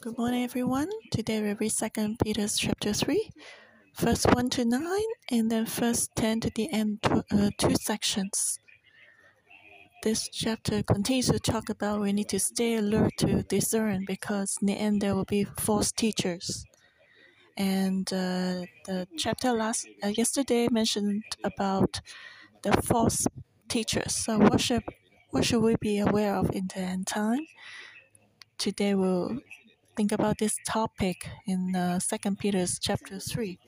Good morning, everyone. Today we read Second Peter chapter three, verse one to nine, and then first ten to the end, uh, two sections. This chapter continues to talk about we need to stay alert to discern because in the end there will be false teachers. And uh, the chapter last uh, yesterday mentioned about the false teachers. So what should what should we be aware of in the end time? Today we'll think about this topic in uh, Second Peter's chapter three.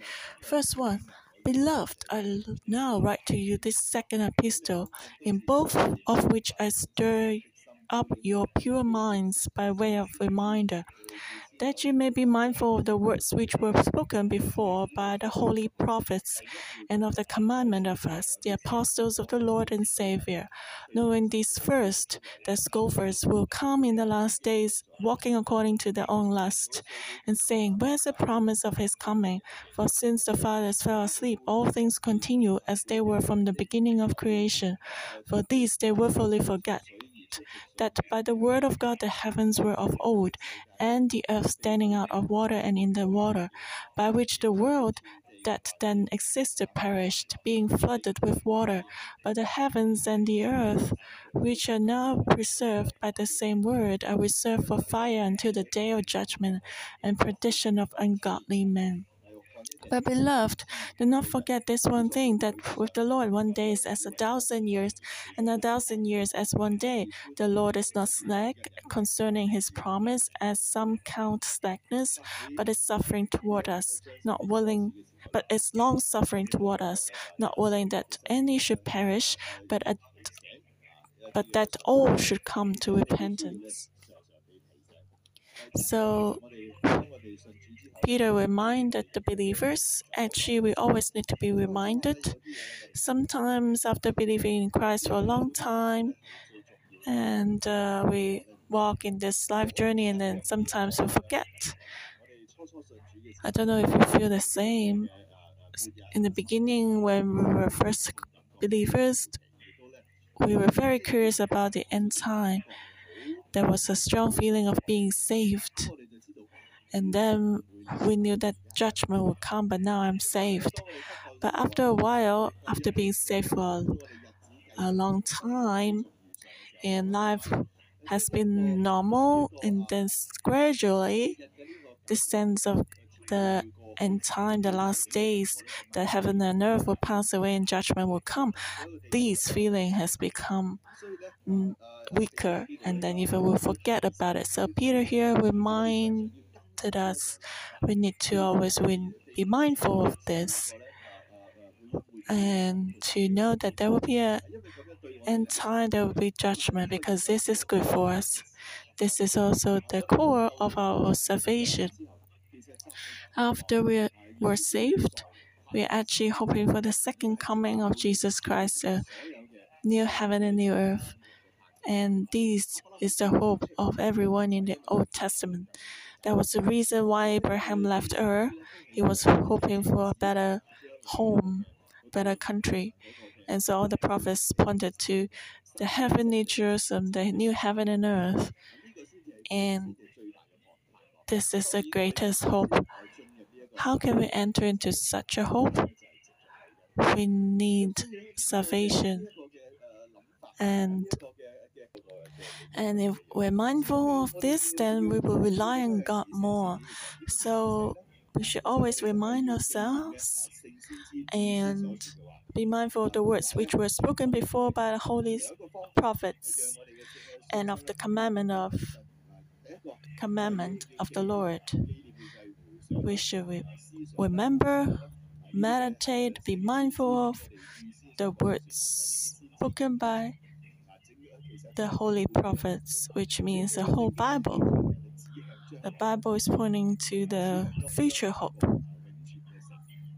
First one, beloved, I now write to you this second epistle, in both of which I stir up your pure minds by way of reminder that you may be mindful of the words which were spoken before by the holy prophets, and of the commandment of us, the apostles of the Lord and Savior, knowing this first, that scoffers will come in the last days, walking according to their own lust, and saying, Where's the promise of his coming? For since the fathers fell asleep, all things continue as they were from the beginning of creation. For these they willfully forget that by the word of God the heavens were of old, and the earth standing out of water and in the water, by which the world that then existed perished, being flooded with water. But the heavens and the earth, which are now preserved by the same word, are reserved for fire until the day of judgment and perdition of ungodly men. But beloved, do not forget this one thing that with the Lord one day is as a thousand years, and a thousand years as one day. The Lord is not slack concerning his promise, as some count slackness, but is suffering toward us, not willing but is long suffering toward us, not willing that any should perish, but at, but that all should come to repentance. So Peter reminded the believers. Actually, we always need to be reminded. Sometimes, after believing in Christ for a long time, and uh, we walk in this life journey, and then sometimes we forget. I don't know if you feel the same. In the beginning, when we were first believers, we were very curious about the end time. There was a strong feeling of being saved. And then we knew that judgment would come, but now I'm saved. But after a while, after being saved for a long time, and life has been normal, and then gradually, the sense of the end time, the last days, that heaven and earth will pass away and judgment will come. This feeling has become mm, weaker, and then even we forget about it. So Peter here reminded us. We need to always be mindful of this and to know that there will be a end time, there will be judgment because this is good for us. This is also the core of our salvation. After we were saved, we are actually hoping for the second coming of Jesus Christ, a new heaven and new earth. And this is the hope of everyone in the Old Testament. That was the reason why Abraham left Ur. He was hoping for a better home, better country. And so all the prophets pointed to the heavenly Jerusalem, the new heaven and earth. And this is the greatest hope. How can we enter into such a hope? We need salvation. And and if we're mindful of this, then we will rely on God more. So we should always remind ourselves and be mindful of the words which were spoken before by the holy prophets and of the commandment of commandment of the Lord. We should re- remember, meditate, be mindful of the words spoken by the holy prophets, which means the whole Bible. The Bible is pointing to the future hope,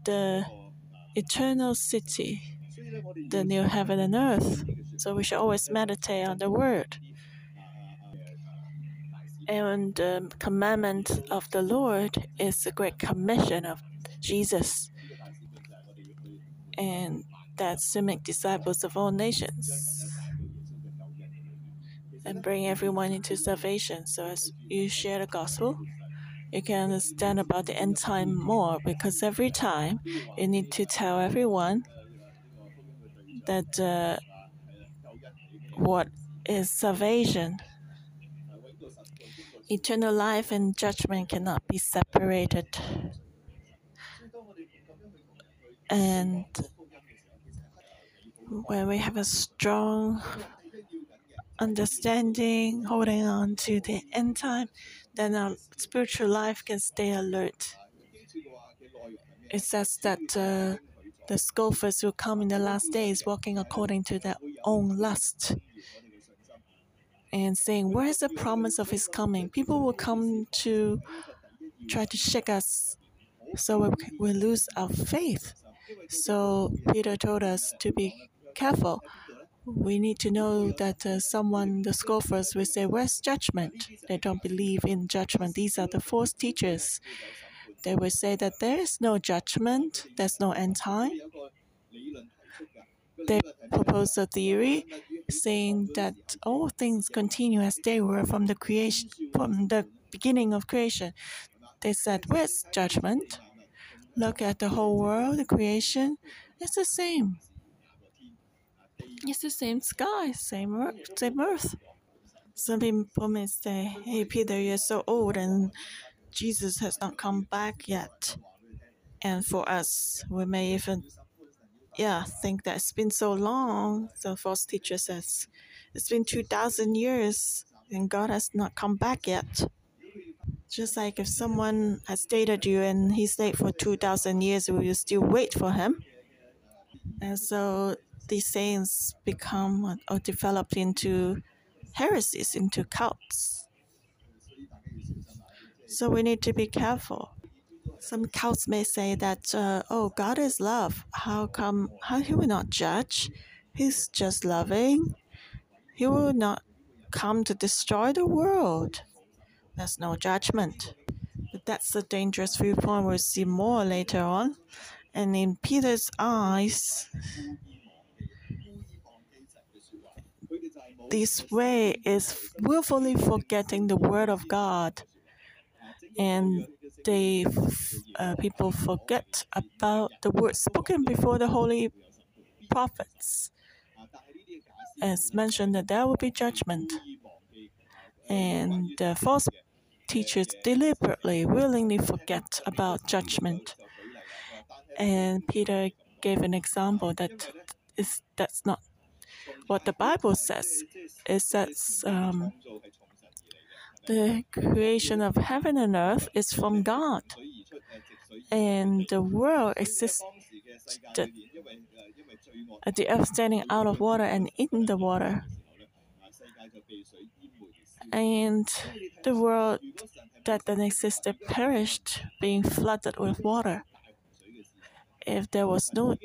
the eternal city, the new heaven and earth. So we should always meditate on the word. And the commandment of the Lord is the great commission of Jesus. And that's to make disciples of all nations and bring everyone into salvation. So as you share the gospel, you can understand about the end time more because every time you need to tell everyone that uh, what is salvation. Eternal life and judgment cannot be separated. And when we have a strong understanding, holding on to the end time, then our spiritual life can stay alert. It says that uh, the scoffers will come in the last days walking according to their own lust and saying, Where is the promise of his coming? People will come to try to shake us so we, we lose our faith. So Peter told us to be careful. We need to know that uh, someone, the scoffers, will say, Where's judgment? They don't believe in judgment. These are the false teachers. They will say that there is no judgment, there's no end time. They propose a theory saying that all things continue as they were from the creation from the beginning of creation. They said, with judgment? Look at the whole world, the creation, it's the same. It's the same sky, same earth, same earth. Some people may say, Hey Peter, you're so old and Jesus has not come back yet. And for us, we may even yeah, think that it's been so long. The false teacher says it's been 2,000 years and God has not come back yet. Just like if someone has dated you and he stayed for 2,000 years, will you still wait for him? And so these sayings become or developed into heresies, into cults. So we need to be careful. Some cults may say that, uh, oh, God is love. How come, how he will not judge? He's just loving. He will not come to destroy the world. There's no judgment. But that's a dangerous viewpoint. We'll see more later on. And in Peter's eyes, this way is willfully forgetting the word of God. And they uh, people forget about the words spoken before the holy prophets. As mentioned, that there will be judgment, and the false teachers deliberately, willingly forget about judgment. And Peter gave an example that is that's not what the Bible says. It says um, the creation of heaven and earth is from God, and the world exists. The earth standing out of water and in the water, and the world that then existed perished, being flooded with water. If there was no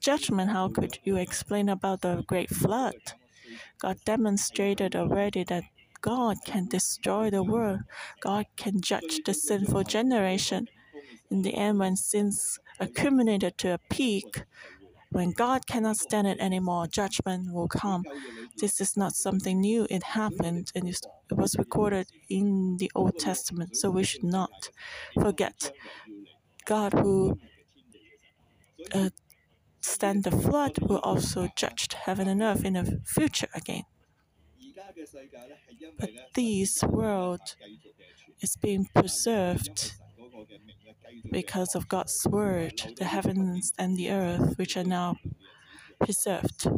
judgment, how could you explain about the great flood? God demonstrated already that God can destroy the world. God can judge the sinful generation. In the end, when sins accumulated to a peak, when God cannot stand it anymore, judgment will come. This is not something new. It happened and it was recorded in the Old Testament. So we should not forget God who uh, stand the flood will also judge heaven and earth in the future again. But this world is being preserved because of God's word, the heavens and the earth, which are now preserved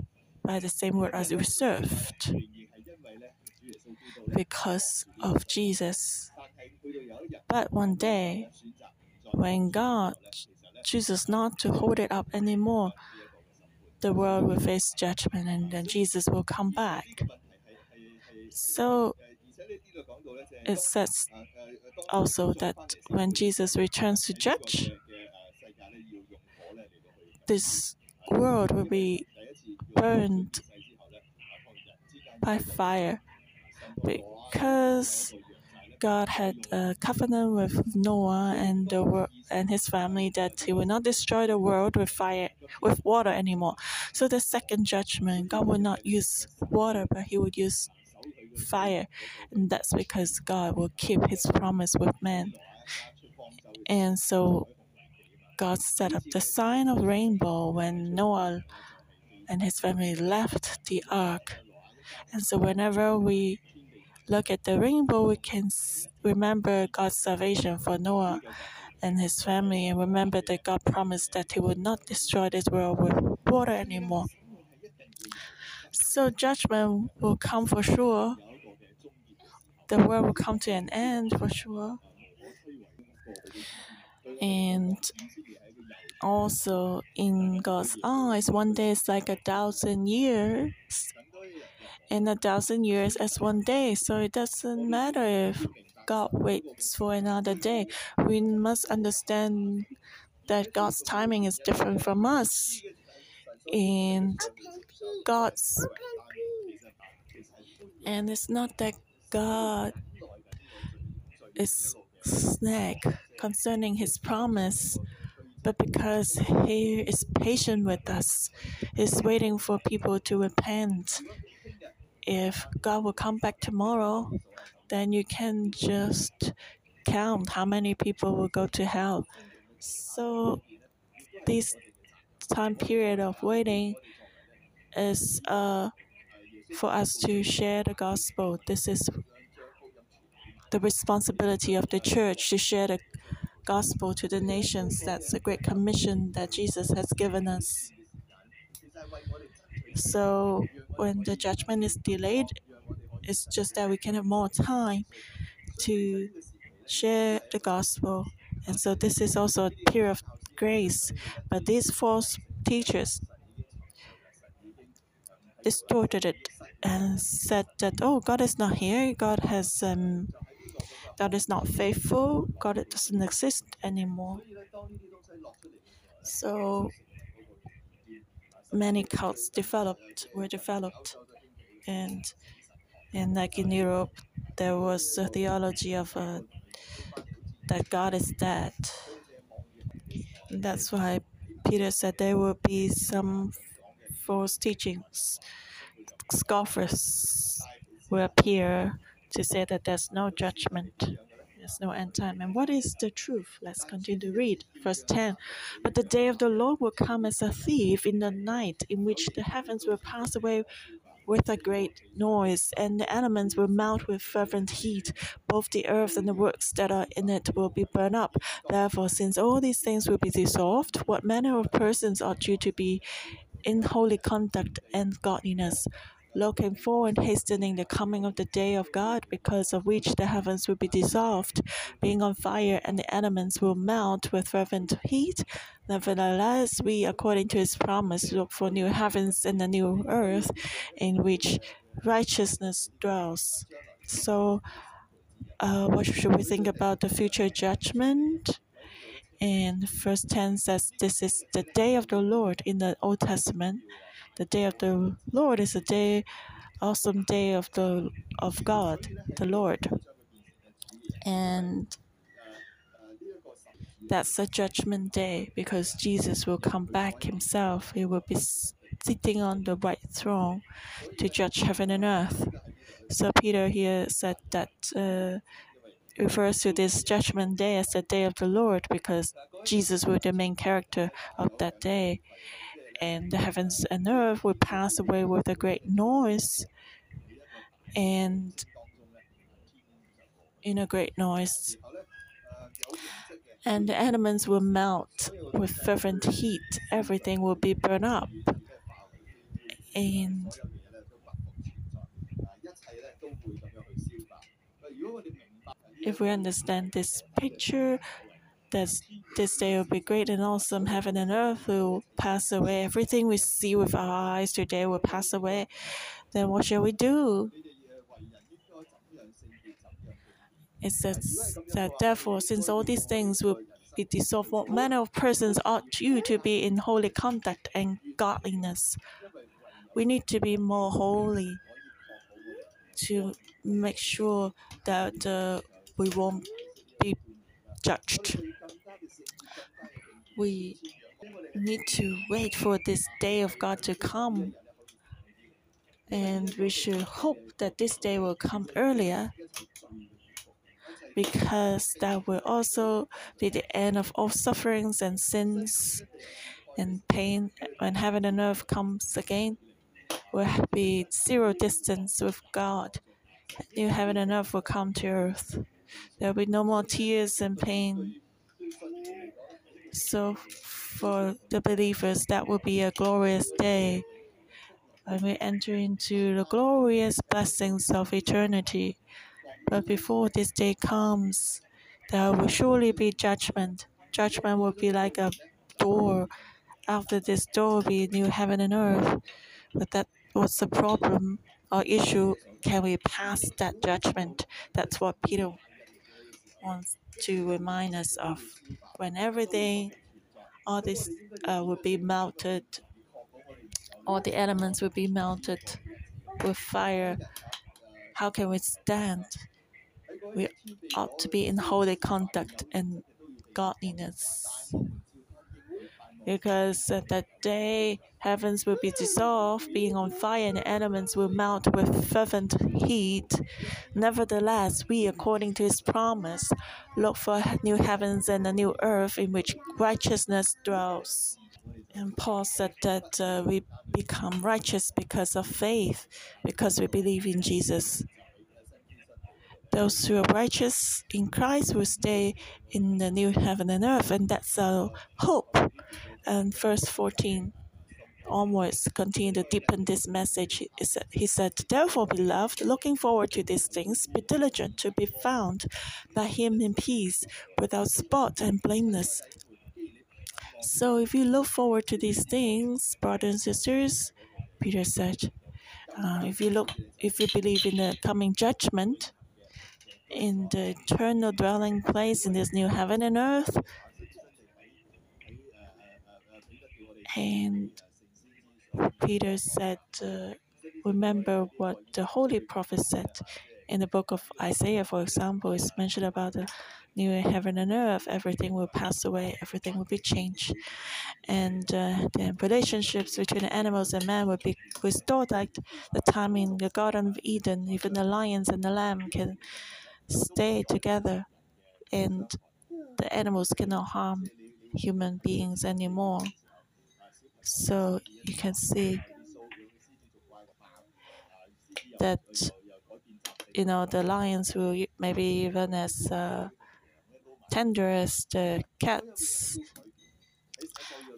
by the same word as reserved because of Jesus. But one day, when God chooses not to hold it up anymore, the world will face judgment and then Jesus will come back. So it says also that when Jesus returns to judge, this world will be burned by fire because God had a covenant with Noah and the world and his family that he will not destroy the world with fire with water anymore. So the second judgment, God will not use water, but he would use fire. And that's because God will keep his promise with man. And so God set up the sign of rainbow when Noah and his family left the ark. And so whenever we look at the rainbow, we can remember God's salvation for Noah and his family and remember that God promised that he would not destroy this world with water anymore. So judgment will come for sure. The world will come to an end for sure. And also in God's eyes, one day is like a thousand years, and a thousand years as one day. So it doesn't matter if God waits for another day. We must understand that God's timing is different from us. And God's and it's not that God is snag concerning his promise, but because he is patient with us, is waiting for people to repent. If God will come back tomorrow, then you can just count how many people will go to hell. So this time period of waiting is uh, for us to share the gospel. This is the responsibility of the church to share the gospel to the nations. That's a great commission that Jesus has given us. So when the judgment is delayed, it's just that we can have more time to share the gospel. And so this is also a period of grace. But these false teachers distorted it and said that, oh, God is not here. God has um, God is not faithful. God doesn't exist anymore. So many cults developed were developed, and and like in Europe, there was a theology of uh, that God is dead. That's why Peter said there will be some false teachings. Scoffers will appear to say that there's no judgment, there's no end time. And what is the truth? Let's continue to read. Verse 10 But the day of the Lord will come as a thief in the night, in which the heavens will pass away with a great noise, and the elements will melt with fervent heat. Both the earth and the works that are in it will be burned up. Therefore, since all these things will be dissolved, what manner of persons ought you to be in holy conduct and godliness? looking forward and hastening the coming of the day of God, because of which the heavens will be dissolved, being on fire, and the elements will melt with fervent heat. Nevertheless, we, according to his promise, look for new heavens and a new earth in which righteousness dwells. So, uh, what should we think about the future judgment? And verse 10 says, This is the day of the Lord in the Old Testament. The day of the Lord is a day, awesome day of the of God, the Lord. And that's a judgment day because Jesus will come back himself. He will be sitting on the white throne to judge heaven and earth. So Peter here said that uh, refers to this judgment day as the day of the Lord because Jesus will be the main character of that day. And the heavens and earth will pass away with a great noise and in a great noise. And the elements will melt with fervent heat. Everything will be burned up. And if we understand this picture that this day will be great and awesome. Heaven and earth will pass away. Everything we see with our eyes today will pass away. Then what shall we do? It says that therefore, since all these things will be dissolved, what manner of persons ought you to be in holy conduct and godliness? We need to be more holy to make sure that uh, we won't be judged we need to wait for this day of God to come. And we should hope that this day will come earlier. because that will also be the end of all sufferings and sins and pain when heaven and earth comes again will be zero distance with God. New heaven and earth will come to earth. There will be no more tears and pain. So, for the believers, that will be a glorious day when we enter into the glorious blessings of eternity. But before this day comes, there will surely be judgment. Judgment will be like a door. After this door will be new heaven and earth. But that was the problem or issue. Can we pass that judgment? That's what Peter wants to remind us of. When everything, all this uh, will be melted, all the elements will be melted with fire. How can we stand? We ought to be in holy conduct and godliness because at that day heavens will be dissolved, being on fire, and the elements will melt with fervent heat. Nevertheless, we, according to his promise, look for new heavens and a new earth in which righteousness dwells. And Paul said that uh, we become righteous because of faith, because we believe in Jesus. Those who are righteous in Christ will stay in the new heaven and earth, and that's our hope and verse 14 onwards continue to deepen this message. He said, Therefore, beloved, looking forward to these things, be diligent to be found by him in peace, without spot and blameless. So, if you look forward to these things, brothers and sisters, Peter said, uh, if you look, if you believe in the coming judgment, in the eternal dwelling place in this new heaven and earth, And Peter said, uh, Remember what the holy prophet said in the book of Isaiah, for example, is mentioned about the new heaven and earth. Everything will pass away, everything will be changed. And uh, the relationships between the animals and man will be restored like the time in the Garden of Eden. Even the lions and the lamb can stay together, and the animals cannot harm human beings anymore. So you can see that you know the lions will maybe even as uh, tender as the cats.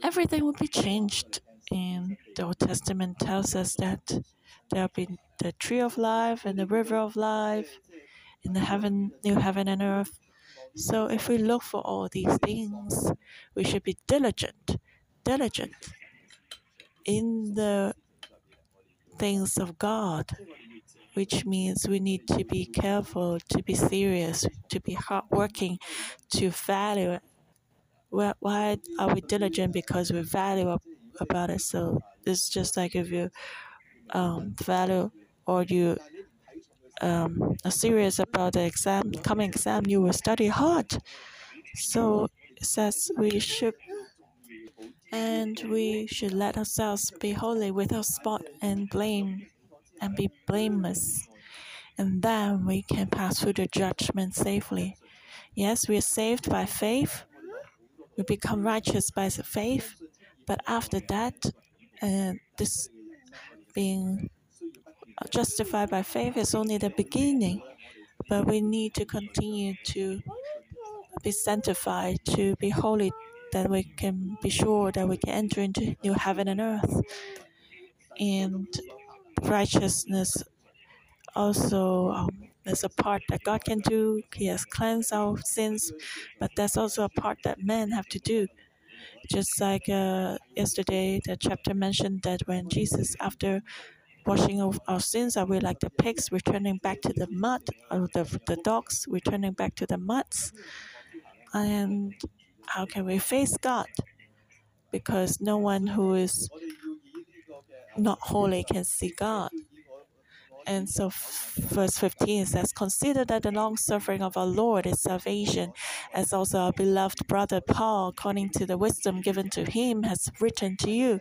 Everything will be changed. And the Old Testament tells us that there will be the tree of life and the river of life in the heaven, new heaven and earth. So if we look for all these things, we should be diligent, diligent in the things of God, which means we need to be careful, to be serious, to be hardworking, to value why are we diligent? Because we value about it. So it's just like if you um, value or you um, are serious about the exam, coming exam, you will study hard. So it says we should and we should let ourselves be holy without spot and blame and be blameless. And then we can pass through the judgment safely. Yes, we are saved by faith. We become righteous by faith. But after that, uh, this being justified by faith is only the beginning. But we need to continue to be sanctified, to be holy that we can be sure that we can enter into new heaven and earth. And righteousness also um, there's a part that God can do. He has cleansed our sins, but there's also a part that men have to do. Just like uh, yesterday, the chapter mentioned that when Jesus, after washing of our sins, are we like the pigs returning back to the mud, or the, the dogs returning back to the muds? And how can we face God? Because no one who is not holy can see God. And so, verse 15 says, Consider that the long suffering of our Lord is salvation, as also our beloved brother Paul, according to the wisdom given to him, has written to you.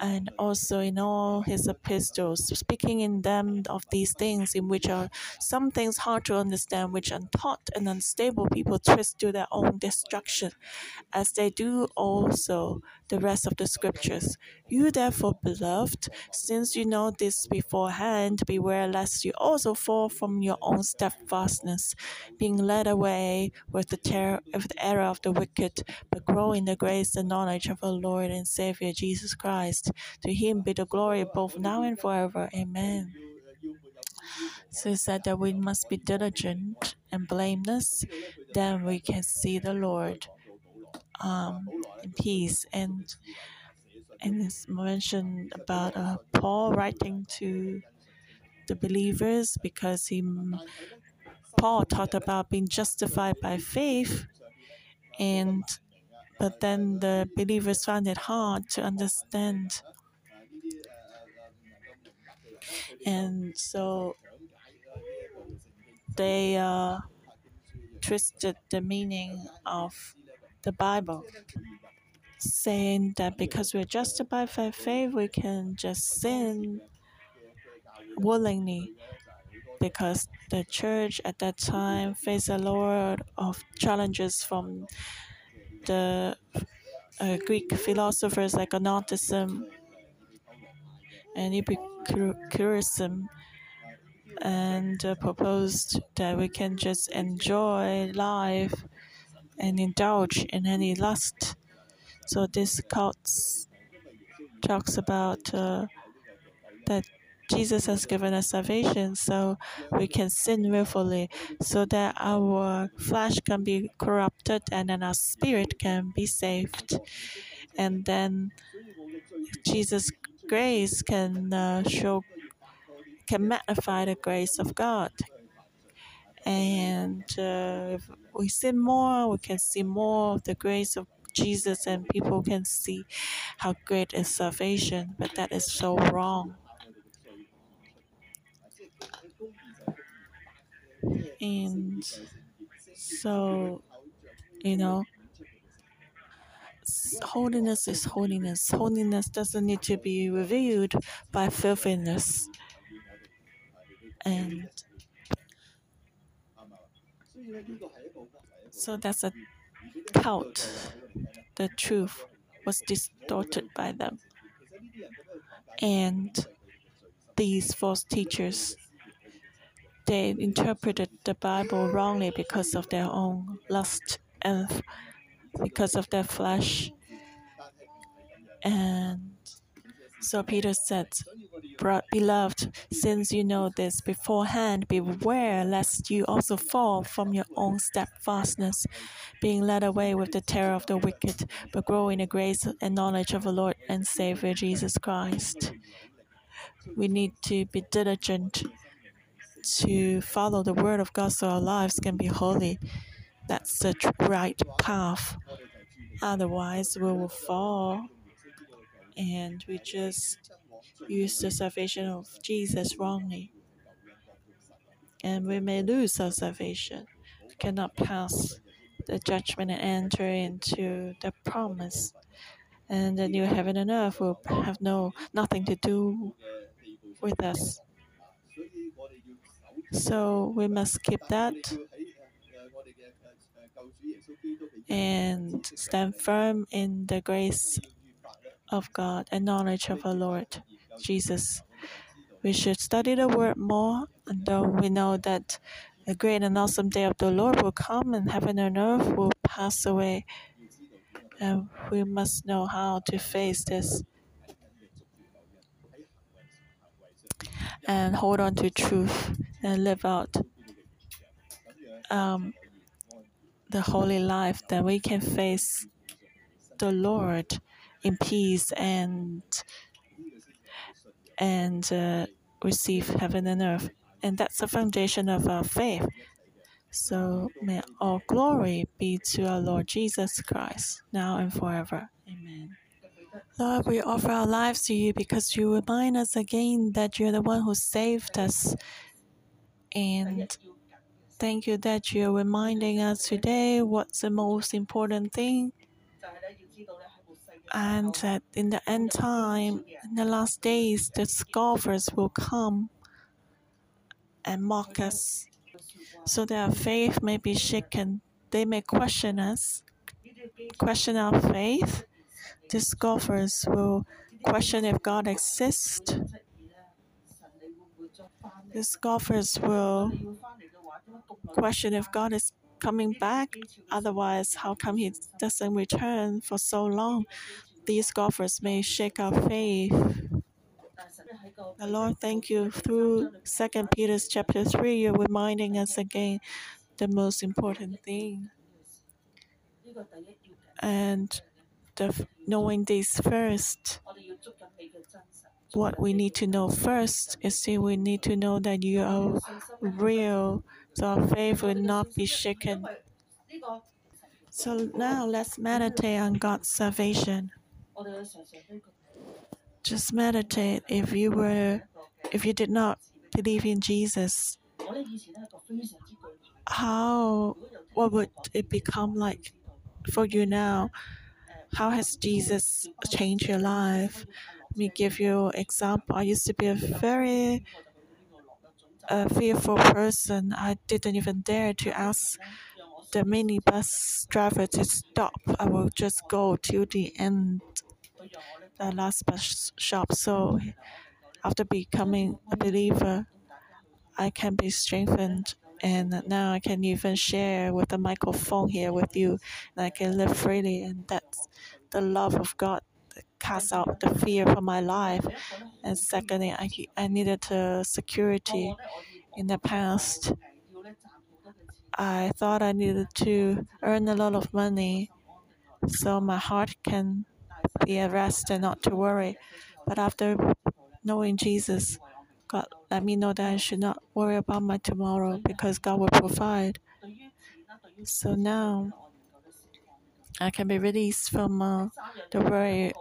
And also in all his epistles, speaking in them of these things, in which are some things hard to understand, which untaught and unstable people twist to their own destruction, as they do also the rest of the scriptures. You therefore, beloved, since you know this beforehand, beware lest you also fall from your own steadfastness, being led away with the terror of the error of the wicked, but grow in the grace and knowledge of our Lord and Savior Jesus Christ. To him be the glory both now and forever. Amen. So he said that we must be diligent and blameless, then we can see the Lord um, in peace. And and it's mentioned about uh, Paul writing to the believers because he Paul talked about being justified by faith, and but then the believers found it hard to understand, and so they uh, twisted the meaning of the Bible, saying that because we're justified by faith, we can just sin willingly. Because the church at that time faced a lot of challenges from the uh, Greek philosophers like Gnosticism and Epicureanism, and uh, proposed that we can just enjoy life and indulge in any lust. So this cult talks about uh, that Jesus has given us salvation, so we can sin willfully, so that our flesh can be corrupted and then our spirit can be saved. And then Jesus' grace can uh, show, can magnify the grace of God. And uh, we see more, we can see more of the grace of Jesus, and people can see how great is salvation. But that is so wrong. And so, you know, holiness is holiness. Holiness doesn't need to be revealed by filthiness. And so that's a cult. The truth was distorted by them. And these false teachers they interpreted the Bible wrongly because of their own lust and because of their flesh. And so Peter said, Beloved, since you know this beforehand, beware lest you also fall from your own steadfastness, being led away with the terror of the wicked, but grow in the grace and knowledge of the Lord and Savior Jesus Christ. We need to be diligent to follow the word of God so our lives can be holy. That's the right path. Otherwise, we will fall and we just use the salvation of Jesus wrongly. And we may lose our salvation. We cannot pass the judgment and enter into the promise. And the new heaven and earth will have no nothing to do with us. So we must keep that and stand firm in the grace of God and knowledge of our Lord Jesus. We should study the word more, though we know that the great and awesome day of the Lord will come and heaven and earth will pass away. And we must know how to face this and hold on to truth and live out um, the holy life that we can face the Lord in peace and and uh, receive heaven and earth, and that's the foundation of our faith. So may all glory be to our Lord Jesus Christ, now and forever. Amen. Lord, we offer our lives to you because you remind us again that you're the one who saved us. And thank you that you're reminding us today what's the most important thing. And that in the end time, in the last days, the scoffers will come and mock us, so their faith may be shaken. They may question us, question our faith. The scoffers will question if God exists. The scoffers will question if God is coming back. Otherwise, how come He doesn't return for so long? These golfers may shake our faith. The Lord, thank you. Through Second Peter chapter three, you're reminding us again the most important thing. And the, knowing this first, what we need to know first is that we need to know that you are real, so our faith will not be shaken. So now let's meditate on God's salvation. Just meditate if you were, if you did not believe in Jesus, how, what would it become like for you now? How has Jesus changed your life? Let me give you example. I used to be a very uh, fearful person. I didn't even dare to ask the minibus driver to stop. I will just go to the end, the last bus stop. So after becoming a believer, I can be strengthened and now I can even share with the microphone here with you, and I can live freely, and that's the love of God casts out the fear from my life. And secondly, I I needed the security. In the past, I thought I needed to earn a lot of money, so my heart can be at rest and not to worry. But after knowing Jesus, God let me know that I should not worry about my tomorrow because God will provide. So now I can be released from uh, the worry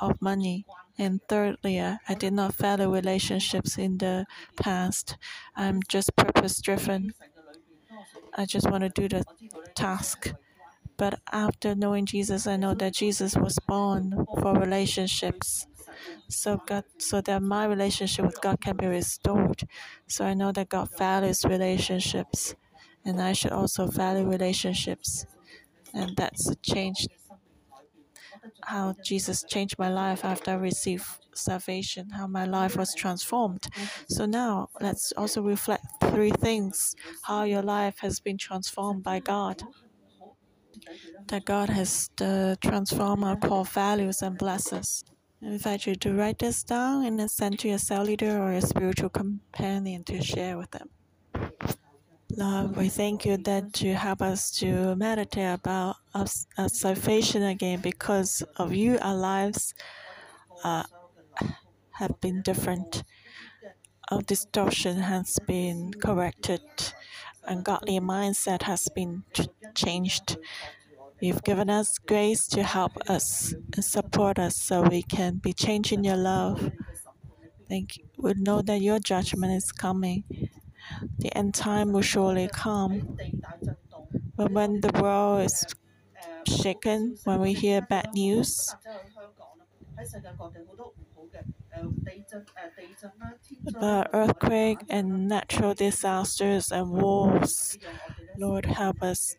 of money. And thirdly, uh, I did not value relationships in the past. I'm just purpose driven. I just want to do the task. But after knowing Jesus, I know that Jesus was born for relationships so God, so that my relationship with God can be restored. So I know that God values relationships, and I should also value relationships, and that's changed how Jesus changed my life after I received salvation, how my life was transformed. So now let's also reflect three things how your life has been transformed by God. That God has uh, transformed our core values and bless us. I invite you to write this down and then send to your cell leader or your spiritual companion to share with them. Lord, we thank you that you help us to meditate about our, salvation again because of you, our lives uh, have been different. Our distortion has been corrected, and godly mindset has been changed. You've given us grace to help us and support us so we can be changed in your love. Thank you. We know that your judgment is coming. The end time will surely come. But when the world is shaken, when we hear bad news, about earthquake and natural disasters and wars, Lord, help us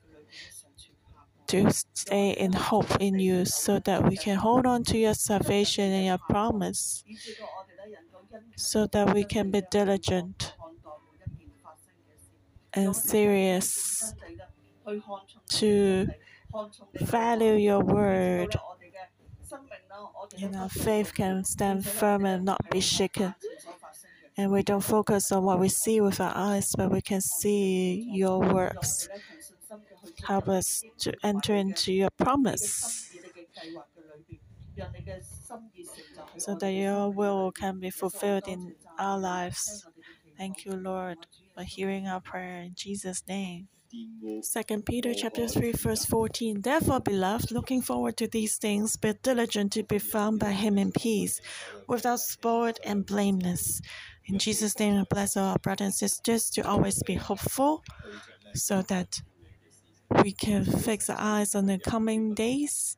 to stay in hope in you so that we can hold on to your salvation and your promise, so that we can be diligent and serious to value your word. And our faith can stand firm and not be shaken. And we don't focus on what we see with our eyes, but we can see your works. Help us to enter into your promise so that your will can be fulfilled in our lives. Thank you, Lord, for hearing our prayer in Jesus' name. Second Peter chapter 3 verse 14 Therefore beloved looking forward to these things be diligent to be found by him in peace without spot and blameless. In Jesus name I bless all our brothers and sisters to always be hopeful so that we can fix our eyes on the coming days.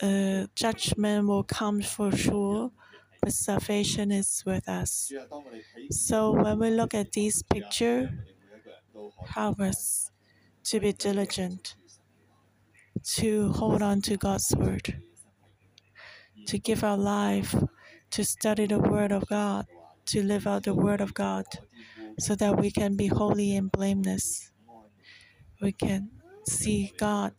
Uh, judgment will come for sure, but salvation is with us. So when we look at this picture, help us to be diligent, to hold on to God's word, to give our life, to study the word of God, to live out the word of God, so that we can be holy and blameless. We can see God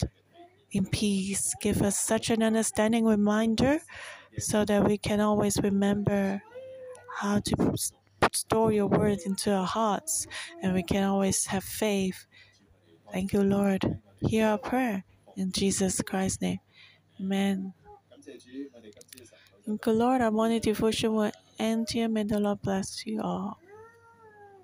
in peace. Give us such an understanding reminder so that we can always remember how to store your word into our hearts and we can always have faith. Thank you, Lord. Hear our prayer in Jesus Christ's name. Amen. Thank you, Lord. Our morning devotion will end here. May the Lord bless you all.